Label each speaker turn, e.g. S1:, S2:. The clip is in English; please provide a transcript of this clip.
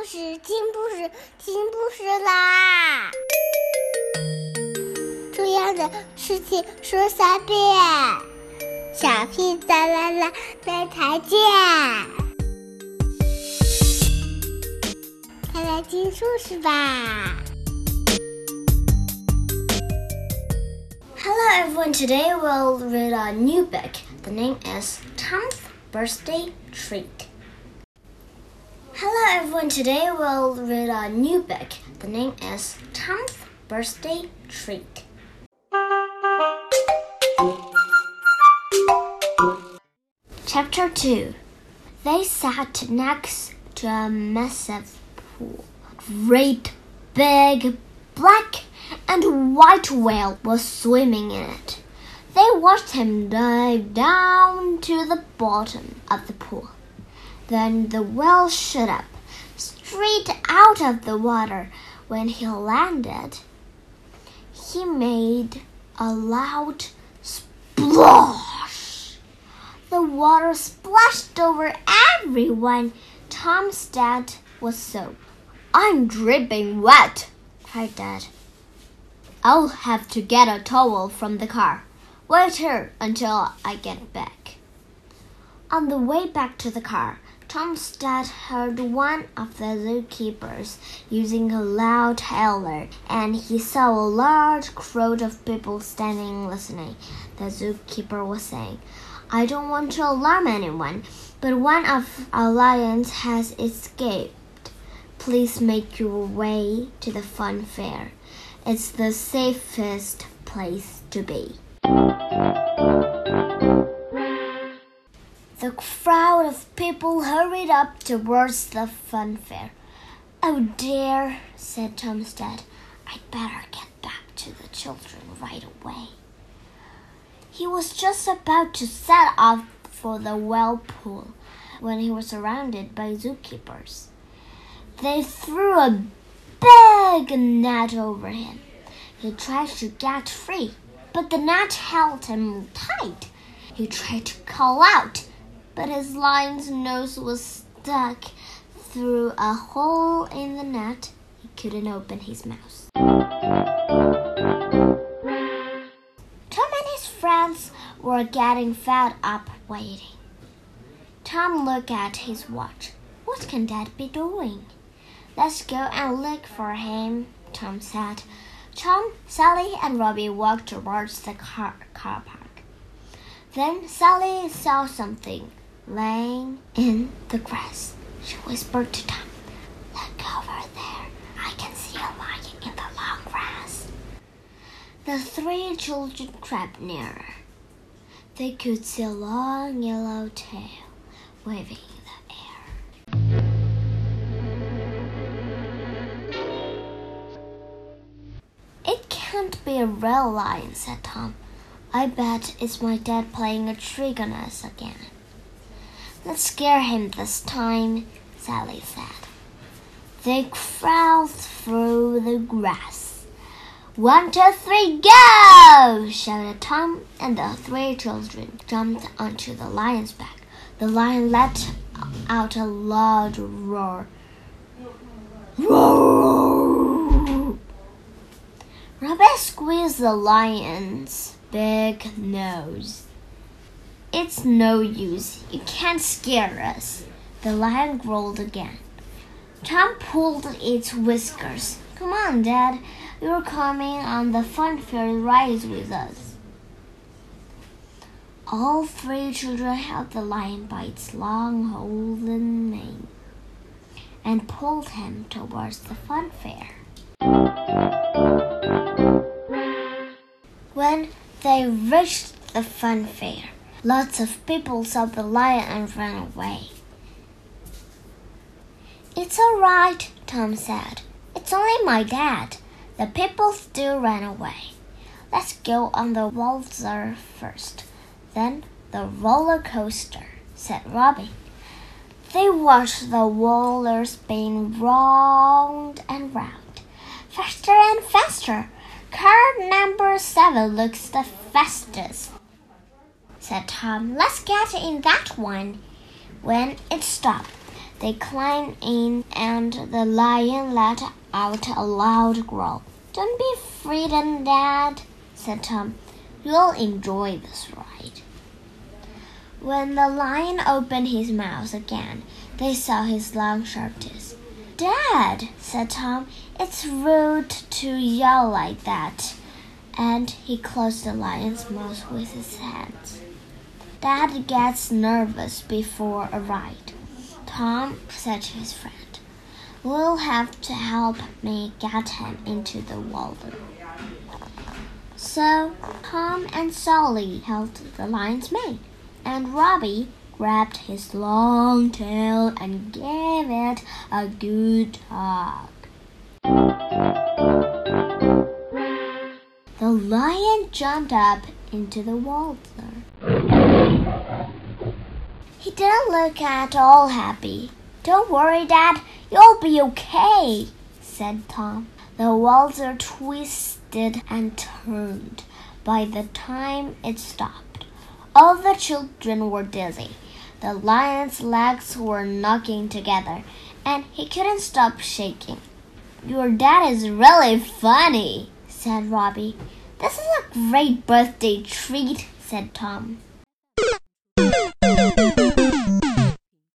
S1: 故事，听故事，听故事啦！重要的事情说三遍，小屁哒啦啦，明天见！快来听故事吧
S2: ！Hello everyone, today we'll read a new book. The name is Tom's Birthday Treat. Hello everyone, today we'll read a new book. The name is Tom's Birthday Treat. Chapter 2 They sat next to a massive pool. Great big black and white whale was swimming in it. They watched him dive down to the bottom of the pool. Then the whale shot up, straight out of the water. When he landed, he made a loud splash. The water splashed over everyone. Tom's dad was soaked. I'm dripping wet, cried Dad. I'll have to get a towel from the car. Wait here until I get back. On the way back to the car, Tom's dad heard one of the zookeepers using a loud howler, and he saw a large crowd of people standing listening. The zookeeper was saying, I don't want to alarm anyone, but one of our lions has escaped. Please make your way to the fun fair. It's the safest place to be. The crowd of people hurried up towards the fun fair. Oh dear, said Tom's dad. I'd better get back to the children right away. He was just about to set off for the whale pool when he was surrounded by zookeepers. They threw a big net over him. He tried to get free, but the net held him tight. He tried to call out but his lion's nose was stuck through a hole in the net. He couldn't open his mouth. Tom and his friends were getting fed up waiting. Tom looked at his watch. What can Dad be doing? Let's go and look for him, Tom said. Tom, Sally, and Robbie walked towards the car, car park. Then Sally saw something laying in the grass. She whispered to Tom, Look over there. I can see a lion in the long grass. The three children crept nearer. They could see a long yellow tail waving in the air. It can't be a real lion, said Tom. I bet it's my dad playing a trick on us again. Let's scare him this time, Sally said. They crawled through the grass. One, two, three, go! shouted Tom, and the three children jumped onto the lion's back. The lion let out a loud roar. Roar! Robbie squeezed the lion's big nose. It's no use. You can't scare us. The lion growled again. Tom pulled its whiskers. Come on, Dad. You're coming on the fun fair ride with us. All three children held the lion by its long golden mane and pulled him towards the fun fair. When they reached the fun fair, Lots of people saw the lion and ran away. It's all right, Tom said. It's only my dad. The people still ran away. Let's go on the waltzer first, then the roller coaster, said Robbie. They watched the roller spin round and round, faster and faster. Car number seven looks the fastest said Tom. Let's get in that one. When it stopped, They climbed in, and the lion let out a loud growl. Don't be frightened, Dad, said Tom. You'll enjoy this ride. When the lion opened his mouth again, they saw his long, sharp teeth. Dad, said Tom, it's rude to yell like that. And he closed the lion's mouth with his hands. Dad gets nervous before a ride. Tom said to his friend, We'll have to help me get him into the waltzer. So Tom and Sally held the lion's mane, and Robbie grabbed his long tail and gave it a good tug. The lion jumped up into the waltzer. He didn't look at all happy. Don't worry, Dad, you'll be okay, said Tom. The waltzer twisted and turned. By the time it stopped, all the children were dizzy. The lion's legs were knocking together, and he couldn't stop shaking. Your dad is really funny, said Robbie. This is a great birthday treat, said Tom.